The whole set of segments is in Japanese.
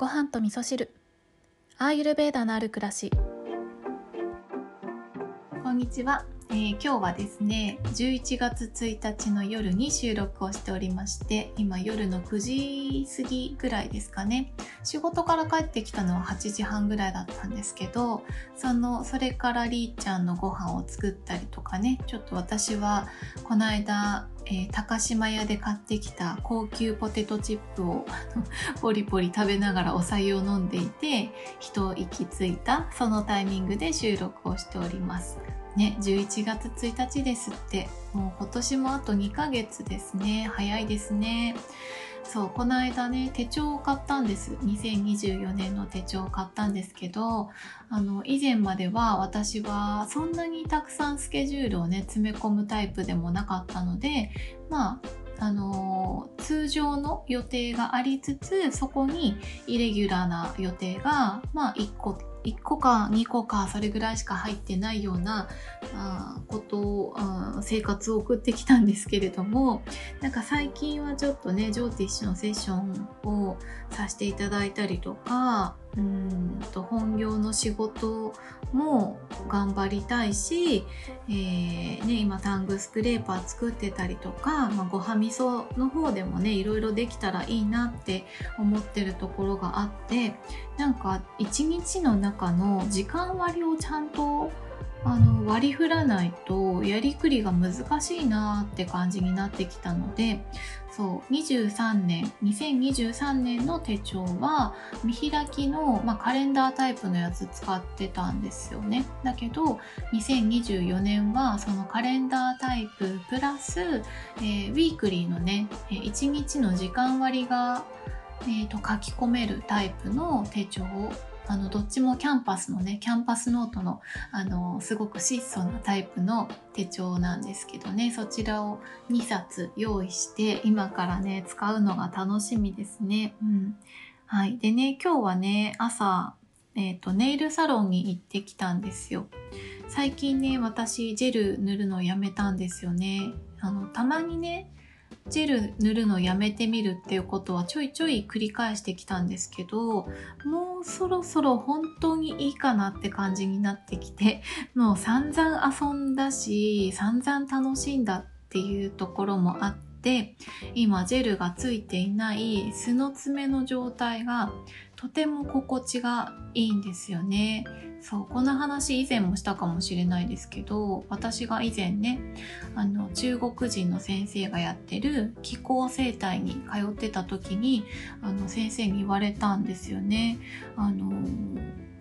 ご飯と味噌汁。アーユルベーダのある暮らし。こんにちは、えー、今日はですね11月1日の夜に収録をしておりまして今夜の9時過ぎぐらいですかね。仕事から帰ってきたのは8時半ぐらいだったんですけどそのそれからりーちゃんのご飯を作ったりとかねちょっと私はこの間えー、高島屋で買ってきた高級ポテトチップを ポリポリ食べながらお酒を飲んでいて一息ついたそのタイミングで収録をしております。ね11月1日ですってもう今年もあと2ヶ月ですね。早いですね。そうこの間ね手帳を買ったんです。2024年の手帳を買ったんですけどあの以前までは私はそんなにたくさんスケジュールをね詰め込むタイプでもなかったのでまああの通常の予定がありつつそこにイレギュラーな予定がまあ1個1個か2個かそれぐらいしか入ってないようなあことをあ生活を送ってきたんですけれどもなんか最近はちょっとねジョーティッシュのセッションをさせていただいたりとかうんと本業の仕事も頑張りたいし、えーね、今タングスクレーパー作ってたりとか、まあ、ごはみその方でもねいろいろできたらいいなって思ってるところがあってなんか一日の中の時間割をちゃんとあの割り振らないとやりくりが難しいなって感じになってきたのでそう23年2023年の手帳は見開きの、まあ、カレンダータイプのやつ使ってたんですよね。だけど2024年はそのカレンダータイププラス、えー、ウィークリーのね1日の時間割がえーと書き込めるタイプの手帳あのどっちもキャンパスのねキャンパスノートのあのすごく質素なタイプの手帳なんですけどねそちらを2冊用意して今からね使うのが楽しみですね。うん、はい、でね今日はね朝、えーと、ネイルサロンに行ってきたんですよ。最近ね私ジェル塗るのやめたんですよね。あのたまにねジェル塗るのやめてみるっていうことはちょいちょい繰り返してきたんですけどもうそろそろ本当にいいかなって感じになってきて もう散々遊んだし散々楽しんだっていうところもあって今ジェルがついていない素の爪の状態がとても心地がいいんですよね。そうこの話以前もしたかもしれないですけど私が以前ねあの中国人の先生がやってる気候生態に通ってた時にあの先生に言われたんですよね。あの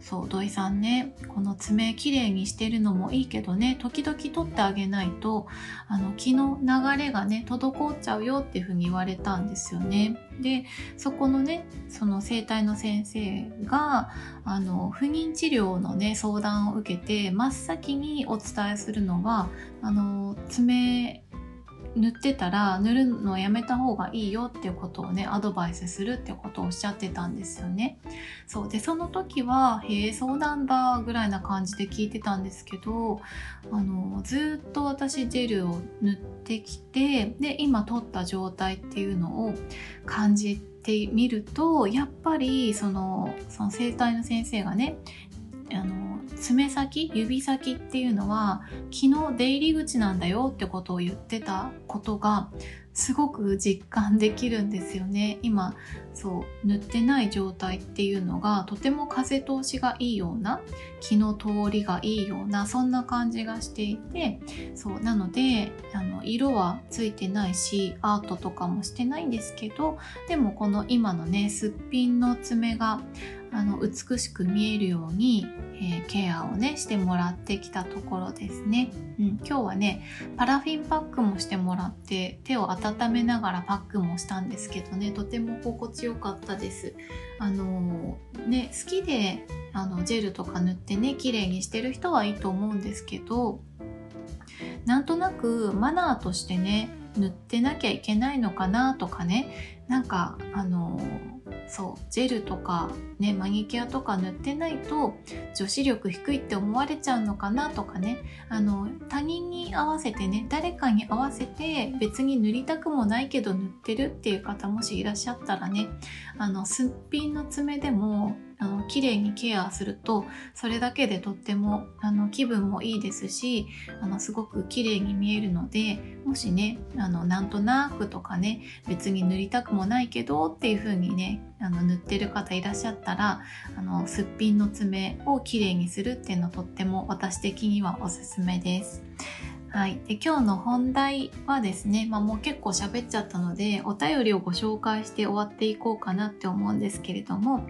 そう土井さんねこの爪きれいにしてるのもいいけどね時々取ってあげないとあの気の流れがね滞っちゃうよっていうふうに言われたんですよね。でそこのねその整体の先生があの不妊治療のね相談を受けて真っ先にお伝えするのはあの爪塗ってたら塗るのをやめた方がいいよっていうことをねアドバイスするってことをおっしゃってたんですよね。そうでその時は「へえそうなんだ」ぐらいな感じで聞いてたんですけどあのずっと私ジェルを塗ってきてで今取った状態っていうのを感じてみるとやっぱりそのその整体の先生がね爪先指先っていうのは気の出入り口なんだよってことを言ってたことがすごく実感できるんですよね。今そう塗ってない状態っていうのがとても風通しがいいような気の通りがいいようなそんな感じがしていてそうなのであの色はついてないしアートとかもしてないんですけどでもこの今のねすっぴんの爪があの美しく見えるように、えー、ケアをねしてもらってきたところですね、うん、今日はねパラフィンパックもしてもらって手を温めながらパックもしたんですけどね。とても心地よかったです。あのー、ね好きであのジェルとか塗ってね綺麗にしてる人はいいと思うんですけどなんとなくマナーとしてね塗ってなきゃいけないのかなとかねなんかあのそうジェルとかねマニキュアとか塗ってないと女子力低いって思われちゃうのかなとかね。あの他人に合わせてね誰かに合わせて別に塗りたくもないけど塗ってるっていう方もしいらっしゃったらねあのすっぴんの爪でもあの綺麗にケアするとそれだけでとってもあの気分もいいですしあのすごく綺麗に見えるのでもしねあのなんとなくとかね別に塗りたくもないけどっていう風にねあの塗ってる方いらっしゃったらあのすっぴんの爪を綺麗にするっていうのとっても私的にはおすすめです。はい、で今日の本題はですね、まあ、もう結構喋っちゃったのでお便りをご紹介して終わっていこうかなって思うんですけれども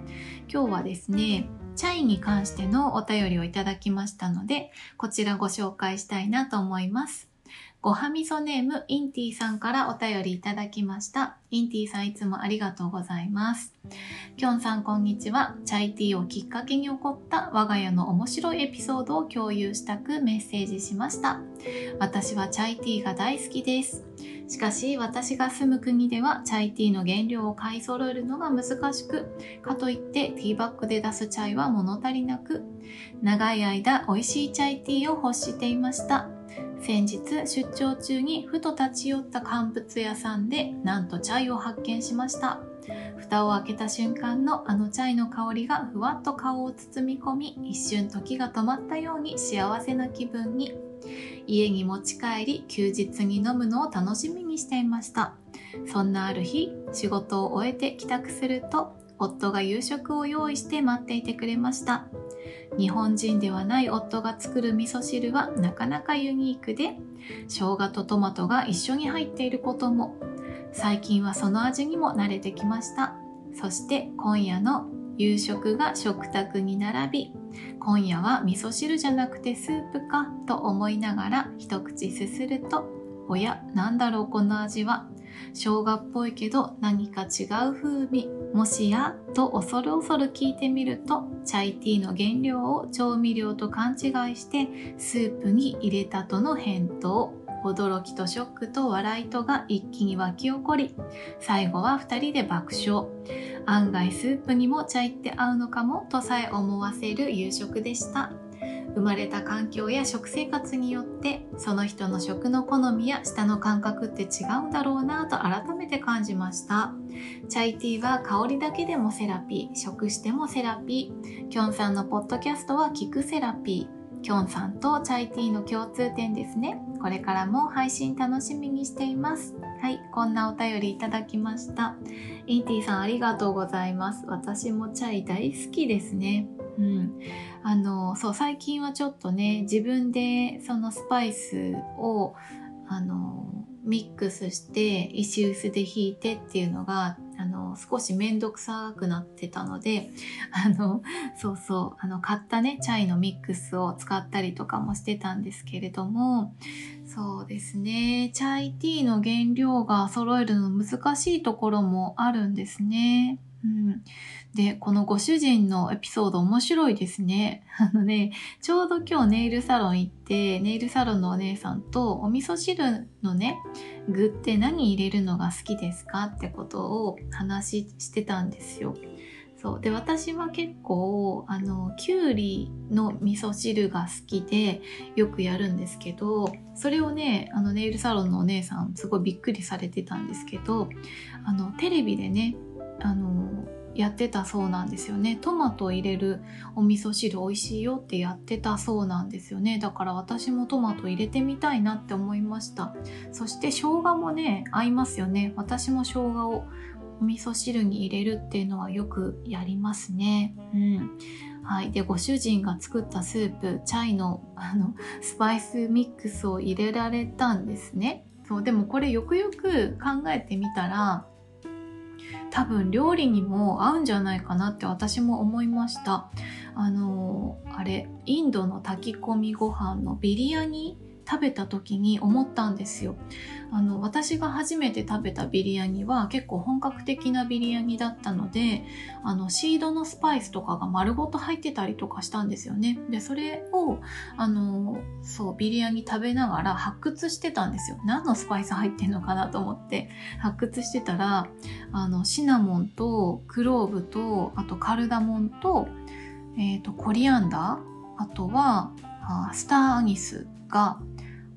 今日はですねチャイに関してのお便りをいただきましたのでこちらご紹介したいなと思います。ごはみそネームインティさんからお便りいただきました。インティさんいつもありがとうございます。きょんさんこんにちは。チャイティーをきっかけに起こった我が家の面白いエピソードを共有したくメッセージしました。私はチャイティーが大好きです。しかし私が住む国ではチャイティーの原料を買い揃えるのが難しく、かといってティーバッグで出すチャイは物足りなく、長い間美味しいチャイティーを欲していました。先日出張中にふと立ち寄った乾物屋さんでなんとチャイを発見しました。蓋を開けた瞬間のあのチャイの香りがふわっと顔を包み込み一瞬時が止まったように幸せな気分に。家に持ち帰り休日に飲むのを楽しみにしていました。そんなある日仕事を終えて帰宅すると夫が夕食を用意して待っていてくれました。日本人ではない夫が作る味噌汁はなかなかユニークで生姜とトマトが一緒に入っていることも。最近はその味にも慣れてきました。そして今夜の夕食が食卓に並び今夜は味噌汁じゃなくてスープかと思いながら一口すするとおやなんだろうこの味は。生姜っぽいけど何か違う風味もしやと恐る恐る聞いてみるとチャイティーの原料を調味料と勘違いしてスープに入れたとの返答。驚きとショックと笑いとが一気に湧き起こり最後は2人で爆笑。案外スープにもチャイって合うのかもとさえ思わせる夕食でした。生まれた環境や食生活によってその人の食の好みや舌の感覚って違うんだろうなと改めて感じましたチャイティーは香りだけでもセラピー食してもセラピーキョンさんのポッドキャストは聞くセラピーキョンさんとチャイティーの共通点ですね。これからも配信楽しみにしています。はい、こんなお便りいただきました。インティさんありがとうございます。私もチャイ大好きですね。うん。あの、そう、最近はちょっとね、自分でそのスパイスを、あの、ミックスして石臼で引いてっていうのがあの少しめんどくさくなってたのであのそうそうあの買ったねチャイのミックスを使ったりとかもしてたんですけれどもそうですねチャイティーの原料が揃えるの難しいところもあるんですね。うん、で、このご主人のエピソード面白いですね。あのね、ちょうど今日ネイルサロン行って、ネイルサロンのお姉さんとお味噌汁のね、具って何入れるのが好きですかってことを話してたんですよ。そうで私は結構あのきゅうりの味噌汁が好きでよくやるんですけどそれをねあのネイルサロンのお姉さんすごいびっくりされてたんですけどあのテレビでねあのやってたそうなんですよね。トマト入れるお味噌汁美味しいよってやってたそうなんですよね。だから私もトマト入れてみたいなって思いました。そして生姜もね合いますよね。私も生姜をお味噌汁に入れるっていうのはよくやりますね。うん。はい、でご主人が作ったスープチャイのあのスパイスミックスを入れられたんですね。そう。でもこれよくよく考えてみたら多分料理にも合うんじゃないかなって私も思いました。あのあれインドの炊き込みご飯のビリヤニ食べた時に思ったんですよ。あの、私が初めて食べたビリヤニは結構本格的なビリヤニだったので、あの、シードのスパイスとかが丸ごと入ってたりとかしたんですよね。で、それを、あの、そう、ビリヤニ食べながら発掘してたんですよ。何のスパイス入ってんのかなと思って発掘してたら、あの、シナモンとクローブと、あとカルダモンと、え、ー、と、コリアンダーあとはあスターアニスが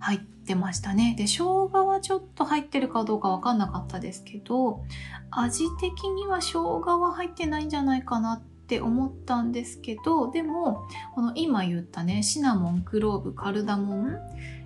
入ってましたね。で、生姜はちょっと入ってるかどうかわかんなかったですけど、味的には生姜は入ってないんじゃないかなって思ったんですけど、でも、この今言ったね、シナモン、クローブ、カルダモン、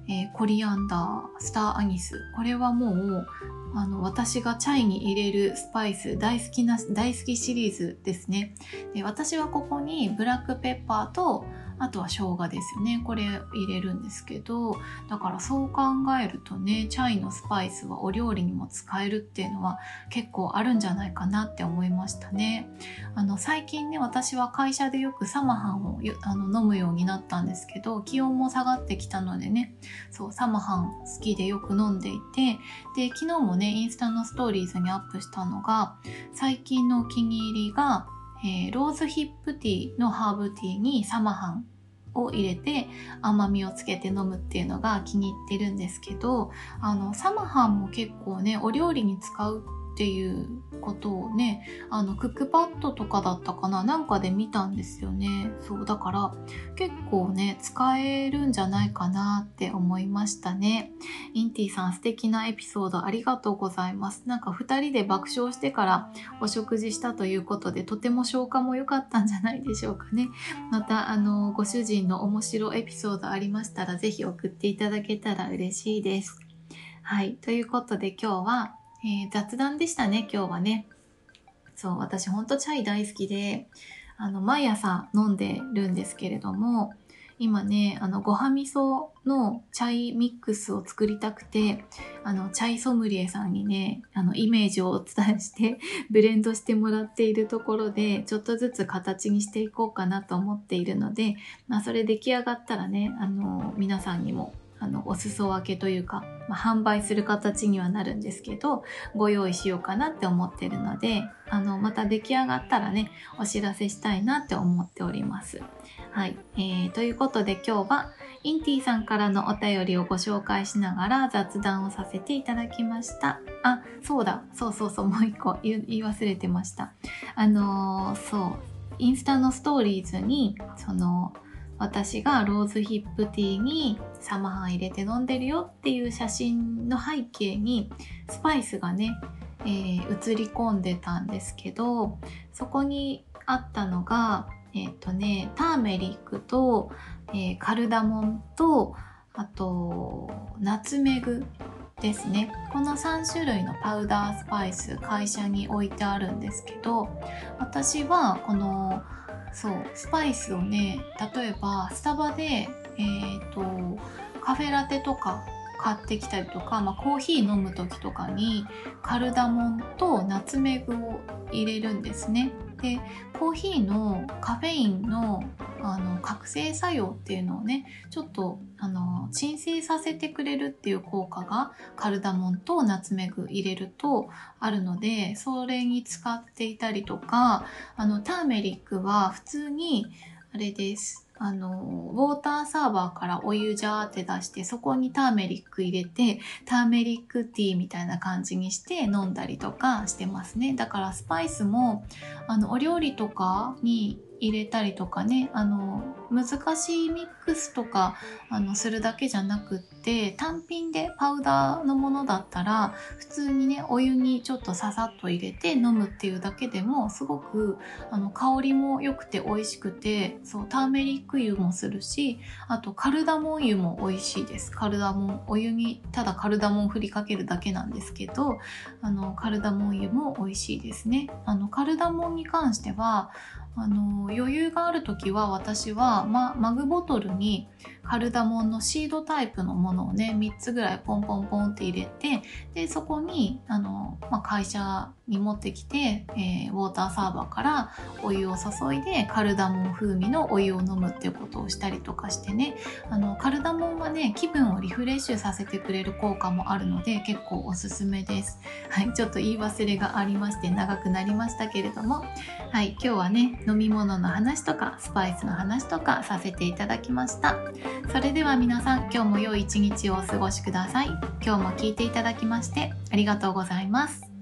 えー、コリアンダー、スターアニス。これはもう、あの、私がチャイに入れるスパイス大好きな、大好きシリーズですね。で私はここにブラックペッパーとあとは生姜ですよね。これ入れるんですけど、だからそう考えるとね、チャイのスパイスはお料理にも使えるっていうのは結構あるんじゃないかなって思いましたね。あの、最近ね、私は会社でよくサマハンをあの飲むようになったんですけど、気温も下がってきたのでね、そう、サマハン好きでよく飲んでいて、で、昨日もね、インスタのストーリーズにアップしたのが、最近のお気に入りが、えー、ローズヒップティーのハーブティーにサマハンを入れて甘みをつけて飲むっていうのが気に入ってるんですけどあのサマハンも結構ねお料理に使うっていうことをねあのクックパッドとかだったかななんかで見たんですよね。そうだから結構ね使えるんじゃないかなって思いましたね。インティさん素敵なエピソードありがとうございます。なんか2人で爆笑してからお食事したということでとても消化も良かったんじゃないでしょうかね。またあのご主人の面白エピソードありましたら是非送っていただけたら嬉しいです。はい。ということで今日はえー、雑談でしたね、今日はね。そう、私ほんとチャイ大好きで、あの、毎朝飲んでるんですけれども、今ね、あの、ごはみそのチャイミックスを作りたくて、あの、チャイソムリエさんにね、あの、イメージをお伝えして、ブレンドしてもらっているところで、ちょっとずつ形にしていこうかなと思っているので、まあ、それ出来上がったらね、あの、皆さんにもあの、お裾分けというか、まあ、販売する形にはなるんですけど、ご用意しようかなって思ってるので、あの、また出来上がったらね、お知らせしたいなって思っております。はい。えー、ということで今日は、インティさんからのお便りをご紹介しながら雑談をさせていただきました。あ、そうだ。そうそうそう。もう一個言い忘れてました。あのー、そう。インスタのストーリーズに、その、私がローズヒップティーにサマハン入れて飲んでるよっていう写真の背景にスパイスがね、えー、映り込んでたんですけどそこにあったのがえっ、ー、とねターメリックと、えー、カルダモンとあとナツメグですね。この3種類のパウダースパイス会社に置いてあるんですけど私はこのそうスパイスをね例えばスタバでえっ、ー、とカフェラテとか買ってきたりとか、まあ、コーヒー飲む時とかにカルダモンとナツメグを入れるんですね。でコーヒーのカフェインのあの覚醒作用っていうのをねちょっとあの鎮静させてくれるっていう効果がカルダモンとナツメグ入れるとあるのでそれに使っていたりとかあのターメリックは普通にあれです。あの、ウォーターサーバーからお湯ジャーって出して、そこにターメリック入れて、ターメリックティーみたいな感じにして飲んだりとかしてますね。だからスパイスも、あの、お料理とかに入れたりとかねあの難しいミックスとかあのするだけじゃなくって単品でパウダーのものだったら普通にねお湯にちょっとささっと入れて飲むっていうだけでもすごくあの香りも良くて美味しくてそうターメリック湯もするしあとカルダモン湯も美味しいです。カルダモンお湯にただカルダモン振りかけるだけなんですけどあのカルダモン湯も美味しいですね。あのカルダモンに関してはあの余裕がある時は私は、ま、マグボトルにカルダモンのシードタイプのものをね3つぐらいポンポンポンって入れてでそこにあの、ま会社に持ってきて、えー、ウォーターサーバーからお湯を注いでカルダモン風味のお湯を飲むっていうことをしたりとかしてねあのカルダモンはね気分をリフレッシュさせてくれる効果もあるので結構おすすめです。はい、ちょっと言い忘れがありまして長くなりましたけれども、はい、今日はね飲み物の話とかスパイスの話とかさせていただきました。それでは皆さん今日も良い一日をお過ごしください。今日も聞いていただきましてありがとうございます。